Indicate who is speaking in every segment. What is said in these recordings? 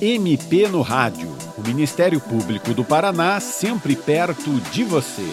Speaker 1: MP no Rádio. O Ministério Público do Paraná sempre perto de você.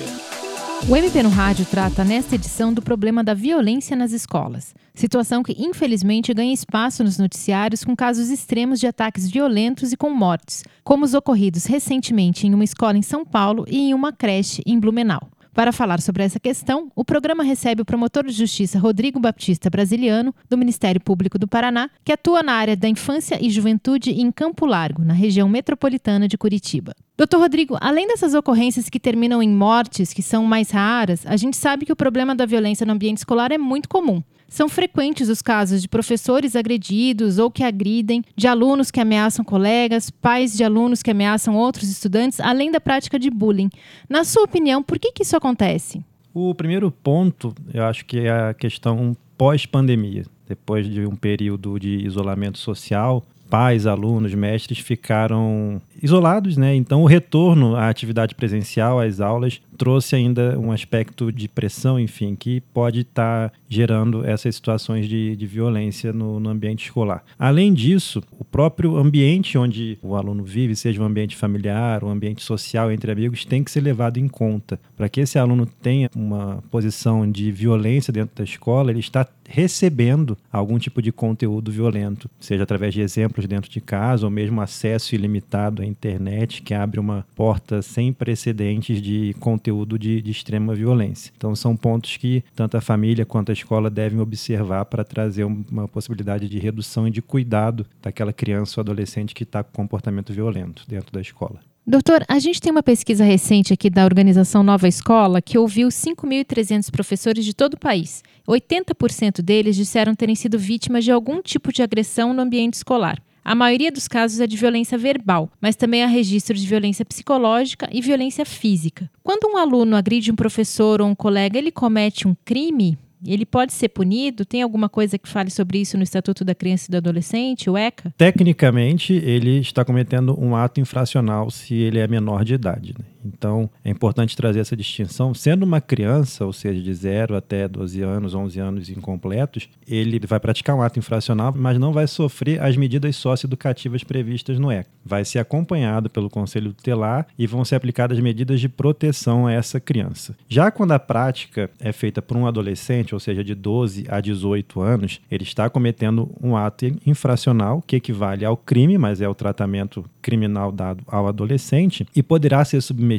Speaker 2: O MP no Rádio trata nesta edição do problema da violência nas escolas. Situação que, infelizmente, ganha espaço nos noticiários com casos extremos de ataques violentos e com mortes, como os ocorridos recentemente em uma escola em São Paulo e em uma creche em Blumenau. Para falar sobre essa questão, o programa recebe o promotor de justiça Rodrigo Baptista Brasiliano, do Ministério Público do Paraná, que atua na área da infância e juventude em Campo Largo, na região metropolitana de Curitiba. Doutor Rodrigo, além dessas ocorrências que terminam em mortes, que são mais raras, a gente sabe que o problema da violência no ambiente escolar é muito comum. São frequentes os casos de professores agredidos ou que agridem, de alunos que ameaçam colegas, pais de alunos que ameaçam outros estudantes, além da prática de bullying. Na sua opinião, por que, que isso acontece?
Speaker 3: O primeiro ponto, eu acho que é a questão pós-pandemia. Depois de um período de isolamento social, pais, alunos, mestres ficaram isolados, né? Então o retorno à atividade presencial, às aulas, trouxe ainda um aspecto de pressão, enfim, que pode estar tá gerando essas situações de, de violência no, no, ambiente escolar. Além disso, o próprio ambiente onde o aluno vive, seja um ambiente familiar, um ambiente social entre amigos, tem que ser levado em conta. Para que esse aluno tenha uma posição de violência dentro da escola, ele está recebendo algum tipo de conteúdo violento, seja através de exemplos dentro de casa ou mesmo acesso ilimitado à internet, que abre uma porta sem precedentes de conteúdo de, de extrema violência. Então, são pontos que tanto a família quanto a escola devem observar para trazer uma possibilidade de redução e de cuidado daquela criança ou adolescente que está com comportamento violento dentro da escola.
Speaker 2: Doutor, a gente tem uma pesquisa recente aqui da organização Nova Escola que ouviu 5.300 professores de todo o país. 80% deles disseram terem sido vítimas de algum tipo de agressão no ambiente escolar. A maioria dos casos é de violência verbal, mas também há registro de violência psicológica e violência física. Quando um aluno agride um professor ou um colega, ele comete um crime? Ele pode ser punido? Tem alguma coisa que fale sobre isso no Estatuto da Criança e do Adolescente, o ECA?
Speaker 3: Tecnicamente, ele está cometendo um ato infracional se ele é menor de idade. Né? Então, é importante trazer essa distinção. Sendo uma criança, ou seja, de 0 até 12 anos, 11 anos incompletos, ele vai praticar um ato infracional, mas não vai sofrer as medidas socioeducativas previstas no ECA. Vai ser acompanhado pelo Conselho Tutelar e vão ser aplicadas medidas de proteção a essa criança. Já quando a prática é feita por um adolescente, ou seja, de 12 a 18 anos, ele está cometendo um ato infracional que equivale ao crime, mas é o tratamento criminal dado ao adolescente e poderá ser submetido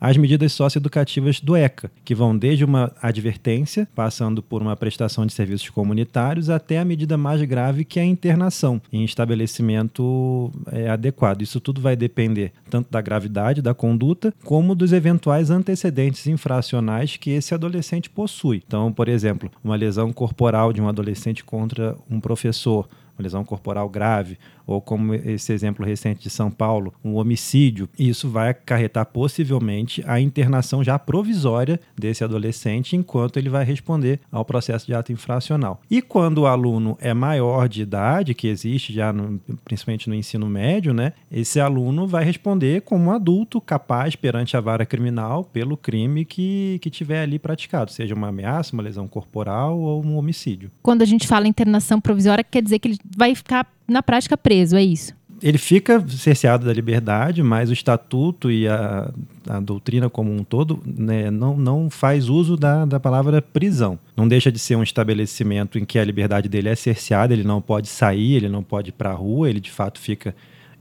Speaker 3: às medidas socioeducativas do ECA, que vão desde uma advertência, passando por uma prestação de serviços comunitários, até a medida mais grave, que é a internação em estabelecimento é, adequado. Isso tudo vai depender tanto da gravidade da conduta, como dos eventuais antecedentes infracionais que esse adolescente possui. Então, por exemplo, uma lesão corporal de um adolescente contra um professor, uma lesão corporal grave, ou como esse exemplo recente de São Paulo, um homicídio, isso vai acarretar possivelmente a internação já provisória desse adolescente enquanto ele vai responder ao processo de ato infracional. E quando o aluno é maior de idade, que existe já no, principalmente no ensino médio, né, esse aluno vai responder como um adulto capaz perante a vara criminal pelo crime que, que tiver ali praticado, seja uma ameaça, uma lesão corporal ou um homicídio.
Speaker 2: Quando a gente fala internação provisória, quer dizer que ele vai ficar na prática preso, é isso?
Speaker 3: Ele fica cerceado da liberdade, mas o estatuto e a, a doutrina como um todo né, não, não faz uso da, da palavra prisão. Não deixa de ser um estabelecimento em que a liberdade dele é cerceada, ele não pode sair, ele não pode ir para a rua, ele de fato fica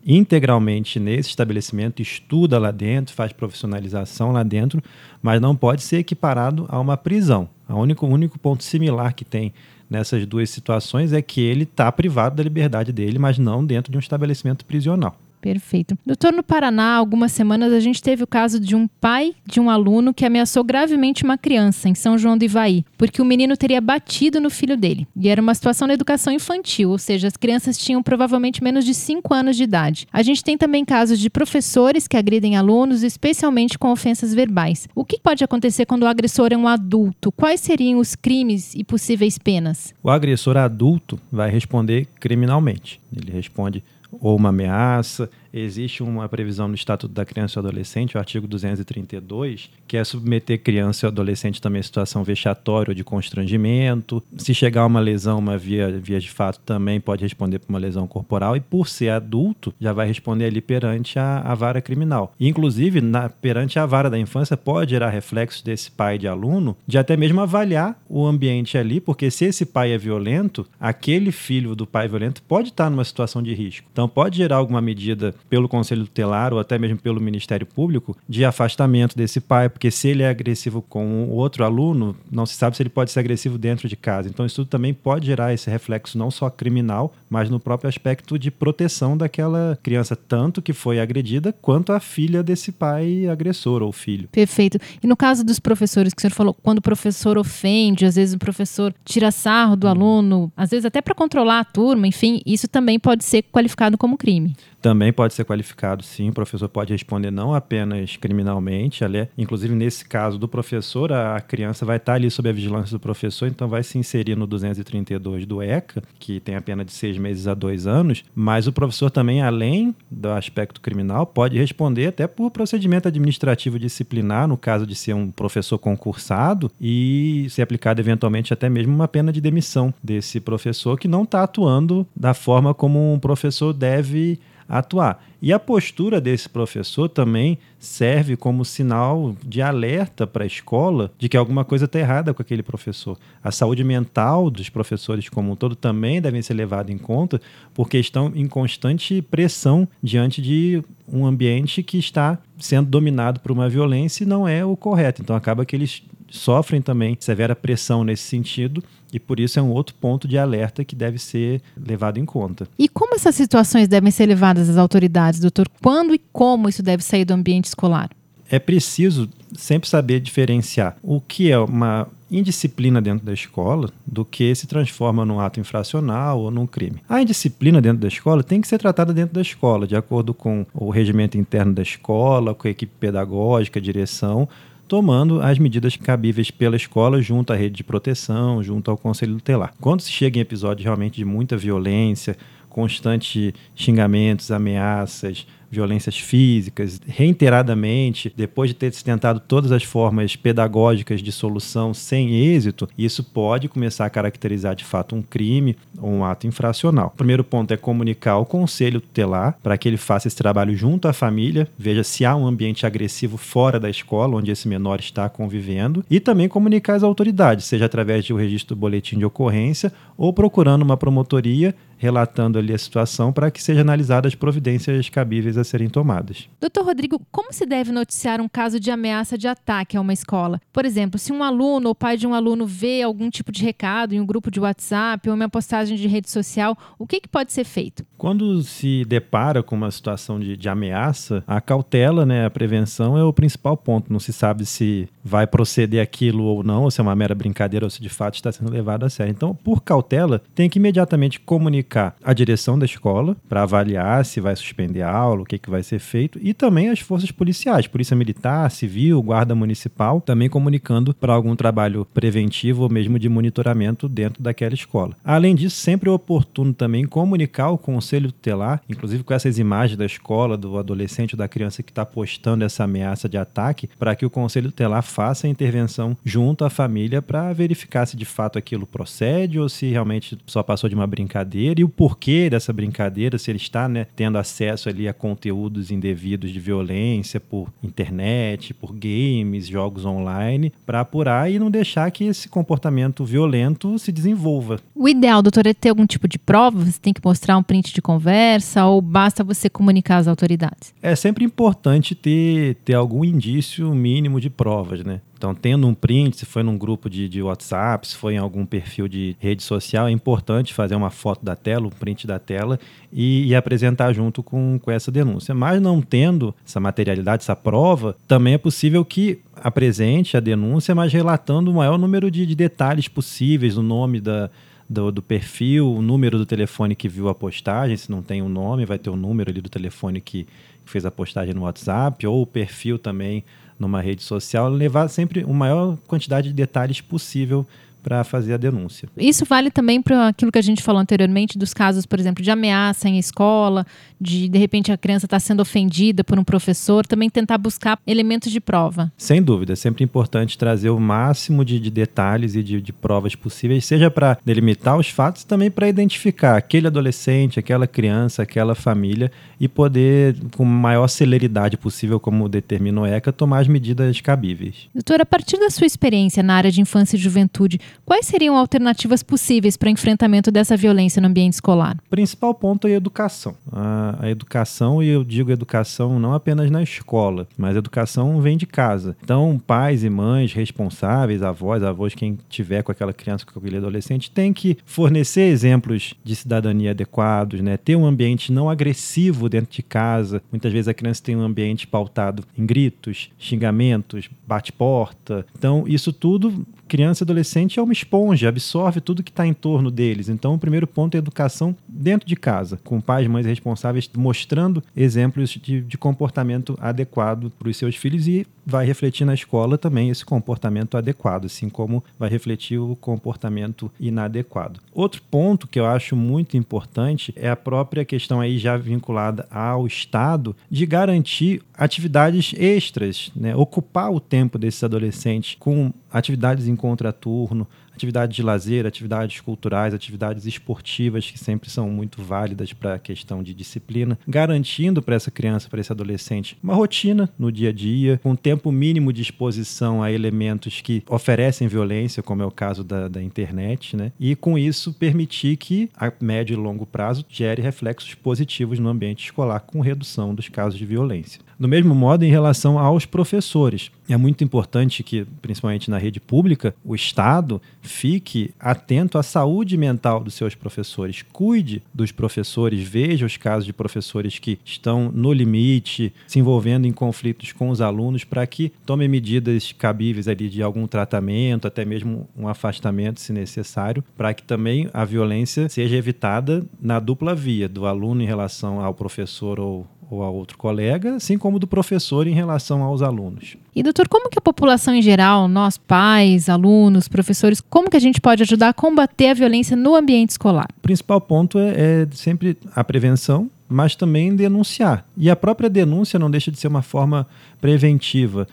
Speaker 3: integralmente nesse estabelecimento, estuda lá dentro, faz profissionalização lá dentro, mas não pode ser equiparado a uma prisão. O único, único ponto similar que tem nessas duas situações é que ele está privado da liberdade dele, mas não dentro de um estabelecimento prisional.
Speaker 2: Perfeito. Doutor, no Paraná, algumas semanas a gente teve o caso de um pai de um aluno que ameaçou gravemente uma criança em São João do Ivaí, porque o menino teria batido no filho dele. E era uma situação na educação infantil, ou seja, as crianças tinham provavelmente menos de 5 anos de idade. A gente tem também casos de professores que agridem alunos, especialmente com ofensas verbais. O que pode acontecer quando o agressor é um adulto? Quais seriam os crimes e possíveis penas?
Speaker 3: O agressor adulto vai responder criminalmente Ele responde ou uma ameaça. Existe uma previsão no Estatuto da Criança e do Adolescente, o artigo 232, que é submeter criança e adolescente também a situação vexatória ou de constrangimento. Se chegar a uma lesão, uma via, via de fato, também pode responder por uma lesão corporal. E por ser adulto, já vai responder ali perante a, a vara criminal. E, inclusive, na, perante a vara da infância, pode gerar reflexos desse pai de aluno de até mesmo avaliar o ambiente ali, porque se esse pai é violento, aquele filho do pai violento pode estar numa situação de risco. Então, pode gerar alguma medida pelo Conselho Tutelar ou até mesmo pelo Ministério Público de afastamento desse pai, porque se ele é agressivo com o outro aluno, não se sabe se ele pode ser agressivo dentro de casa. Então, isso tudo também pode gerar esse reflexo não só criminal, mas no próprio aspecto de proteção daquela criança, tanto que foi agredida, quanto a filha desse pai agressor ou filho.
Speaker 2: Perfeito. E no caso dos professores que o senhor falou, quando o professor ofende, às vezes o professor tira sarro do aluno, às vezes até para controlar a turma, enfim, isso também pode ser qualificado qualificado como crime.
Speaker 3: Também pode ser qualificado, sim. O professor pode responder não apenas criminalmente, ali, inclusive nesse caso do professor, a criança vai estar ali sob a vigilância do professor, então vai se inserir no 232 do ECA, que tem a pena de seis meses a dois anos, mas o professor também, além do aspecto criminal, pode responder até por procedimento administrativo disciplinar, no caso de ser um professor concursado, e ser aplicado eventualmente até mesmo uma pena de demissão desse professor que não está atuando da forma como um professor deve atuar. E a postura desse professor também serve como sinal de alerta para a escola de que alguma coisa está errada com aquele professor. A saúde mental dos professores como um todo também devem ser levada em conta, porque estão em constante pressão diante de um ambiente que está sendo dominado por uma violência e não é o correto. Então acaba que eles sofrem também severa pressão nesse sentido e por isso é um outro ponto de alerta que deve ser levado em conta.
Speaker 2: E como essas situações devem ser levadas às autoridades, doutor? Quando e como isso deve sair do ambiente escolar?
Speaker 3: É preciso sempre saber diferenciar o que é uma indisciplina dentro da escola do que se transforma num ato infracional ou num crime. A indisciplina dentro da escola tem que ser tratada dentro da escola, de acordo com o regimento interno da escola, com a equipe pedagógica, a direção, tomando as medidas cabíveis pela escola junto à rede de proteção, junto ao conselho tutelar. Quando se chega em episódios realmente de muita violência, constantes xingamentos, ameaças, violências físicas, reiteradamente, depois de ter se tentado todas as formas pedagógicas de solução sem êxito, isso pode começar a caracterizar de fato um crime ou um ato infracional. O primeiro ponto é comunicar ao conselho tutelar para que ele faça esse trabalho junto à família, veja se há um ambiente agressivo fora da escola onde esse menor está convivendo e também comunicar às autoridades, seja através de um registro do boletim de ocorrência ou procurando uma promotoria relatando ali a situação para que sejam analisadas as providências cabíveis a serem tomadas.
Speaker 2: Doutor Rodrigo, como se deve noticiar um caso de ameaça de ataque a uma escola? Por exemplo, se um aluno ou pai de um aluno vê algum tipo de recado em um grupo de WhatsApp ou uma postagem de rede social, o que, que pode ser feito?
Speaker 3: Quando se depara com uma situação de, de ameaça, a cautela, né, a prevenção é o principal ponto. Não se sabe se vai proceder aquilo ou não, ou se é uma mera brincadeira ou se de fato está sendo levado a sério. Então, por cautela, tem que imediatamente comunicar a direção da escola para avaliar se vai suspender a aula, que, que vai ser feito, e também as forças policiais, polícia militar, civil, guarda municipal, também comunicando para algum trabalho preventivo ou mesmo de monitoramento dentro daquela escola. Além disso, sempre é oportuno também comunicar o conselho tutelar, inclusive com essas imagens da escola, do adolescente ou da criança que está postando essa ameaça de ataque, para que o conselho tutelar faça a intervenção junto à família para verificar se de fato aquilo procede ou se realmente só passou de uma brincadeira e o porquê dessa brincadeira, se ele está né, tendo acesso ali a conteúdos indevidos de violência por internet, por games, jogos online, para apurar e não deixar que esse comportamento violento se desenvolva.
Speaker 2: O ideal, doutor, é ter algum tipo de prova? Você tem que mostrar um print de conversa ou basta você comunicar às autoridades?
Speaker 3: É sempre importante ter, ter algum indício mínimo de provas, né? Então, tendo um print, se foi num grupo de, de WhatsApp, se foi em algum perfil de rede social, é importante fazer uma foto da tela, um print da tela e, e, apresentar junto com, com essa denúncia. Mas não tendo essa materialidade, essa prova, também é possível que apresente a denúncia, mas relatando o maior número de, de detalhes possíveis, o nome da, do, do, perfil, o número do telefone que viu a postagem, se não tem o um nome, vai ter o número ali do telefone que fez a postagem no WhatsApp, ou o perfil também numa rede social, levar sempre a maior quantidade de detalhes possível para fazer a denúncia.
Speaker 2: Isso vale também para aquilo que a gente falou anteriormente dos casos, por exemplo, de ameaça em escola, de de repente a criança está sendo ofendida por um professor, também tentar buscar elementos de prova.
Speaker 3: Sem dúvida, é sempre importante trazer o máximo de, de detalhes e de, de, provas possíveis, seja para delimitar os fatos, também para identificar aquele adolescente, aquela criança, aquela família e poder, com maior celeridade possível, como determina o ECA, tomar as medidas cabíveis.
Speaker 2: Doutora, a partir da sua experiência na área de infância e juventude, Quais seriam alternativas possíveis para enfrentamento dessa violência no ambiente escolar?
Speaker 3: O principal ponto é a educação. A, a, educação, e eu digo educação não apenas na escola, mas a educação vem de casa. Então, pais e mães responsáveis, avós, avós, quem tiver com aquela criança, com aquele adolescente, tem que fornecer exemplos de cidadania adequados, né? ter um ambiente não agressivo dentro de casa. Muitas vezes a criança tem um ambiente pautado em gritos, xingamentos, bate-porta. Então, isso tudo criança e adolescente é uma esponja, absorve tudo que está em torno deles. Então, o primeiro ponto é educação dentro de casa, com pais e mães responsáveis mostrando exemplos de, de comportamento adequado para os seus filhos e vai refletir na escola também esse comportamento adequado, assim como vai refletir o comportamento inadequado. Outro ponto que eu acho muito importante é a própria questão aí já vinculada ao Estado de garantir atividades extras, né? ocupar o tempo desses adolescentes com atividades em contraturno, atividades de lazer, atividades culturais, atividades esportivas que sempre são muito válidas para a questão de disciplina, garantindo para essa criança, para esse adolescente, uma rotina no dia a dia, com tempo mínimo de exposição a elementos que oferecem violência, como é o caso da, da internet, né? E com isso permitir que a médio e longo prazo gere reflexos positivos no ambiente escolar com redução dos casos de violência. Do mesmo modo, em relação aos professores, é muito importante que, principalmente na rede pública, o Estado fique atento à saúde mental dos seus professores, cuide dos professores, veja os casos de professores que estão no limite, se envolvendo em conflitos com os alunos, para que tome medidas cabíveis ali de algum tratamento, até mesmo um afastamento, se necessário, para que também a violência seja evitada na dupla via, do aluno em relação ao professor ou ou a outro colega, assim como do professor em relação aos alunos.
Speaker 2: E doutor, como que a população em geral, nós pais, alunos, professores, como que a gente pode ajudar a combater a violência no ambiente escolar?
Speaker 3: O principal ponto é, é sempre a prevenção, mas também denunciar. E a própria denúncia não deixa de ser uma forma preventiva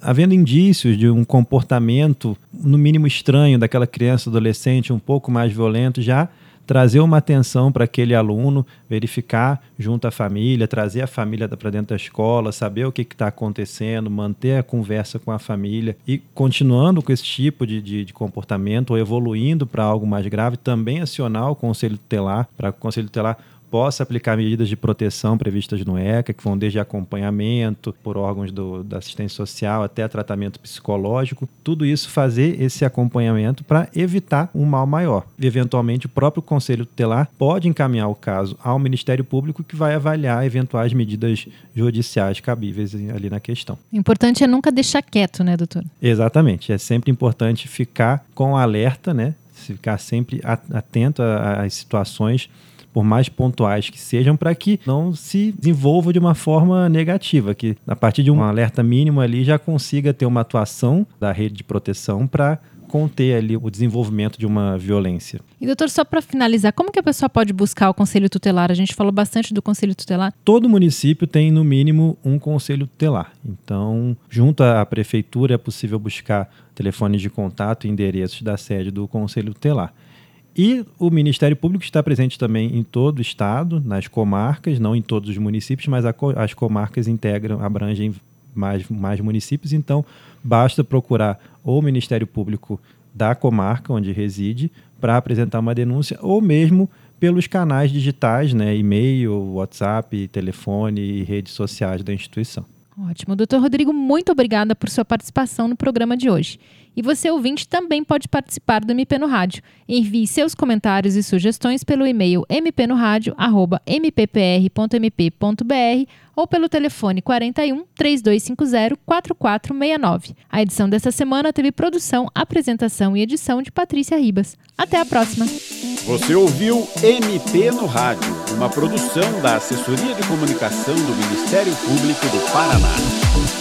Speaker 3: havendo indícios de um comportamento, no mínimo estranho, daquela criança, adolescente, um pouco mais violento, já trazer uma atenção para aquele aluno, verificar junto à família, trazer a família para dentro da escola, saber o que está acontecendo, manter a conversa com a família e continuando com esse tipo de, de, de comportamento ou evoluindo para algo mais grave, também acionar o conselho tutelar, para o conselho tutelar possa aplicar medidas de proteção previstas no ECA, que vão desde acompanhamento por órgãos do, da assistência social até tratamento psicológico, tudo isso fazer esse acompanhamento para evitar um mal maior. Eventualmente, o próprio Conselho Tutelar pode encaminhar o caso ao Ministério Público, que vai avaliar eventuais medidas judiciais cabíveis ali na questão.
Speaker 2: O importante é nunca deixar quieto, né, doutor?
Speaker 3: Exatamente. É sempre importante ficar com alerta, né? Ficar sempre atento às situações por mais pontuais que sejam, para que não se desenvolva de uma forma negativa, que a partir de um alerta mínimo ali já consiga ter uma atuação da rede de proteção para conter ali o desenvolvimento de uma violência.
Speaker 2: E doutor, só para finalizar, como que a pessoa pode buscar o conselho tutelar? A gente falou bastante do conselho tutelar.
Speaker 3: Todo município tem no mínimo um conselho tutelar. Então, junto à prefeitura é possível buscar telefones de contato e endereços da sede do conselho tutelar. E o Ministério Público está presente também em todo o estado, nas comarcas, não em todos os municípios, mas as comarcas integram, abrangem mais, mais municípios, então basta procurar o Ministério Público da comarca onde reside para apresentar uma denúncia, ou mesmo pelos canais digitais, né, e-mail, WhatsApp, telefone e redes sociais da instituição.
Speaker 2: Ótimo. Doutor Rodrigo, muito obrigada por sua participação no programa de hoje. E você, ouvinte, também pode participar do MP no Rádio. Envie seus comentários e sugestões pelo e-mail mpnoradio.mppr.mp.br ou pelo telefone 41 3250 4469. A edição dessa semana teve produção, apresentação e edição de Patrícia Ribas. Até a próxima.
Speaker 1: Você ouviu MP no Rádio, uma produção da Assessoria de Comunicação do Ministério Público do Paraná.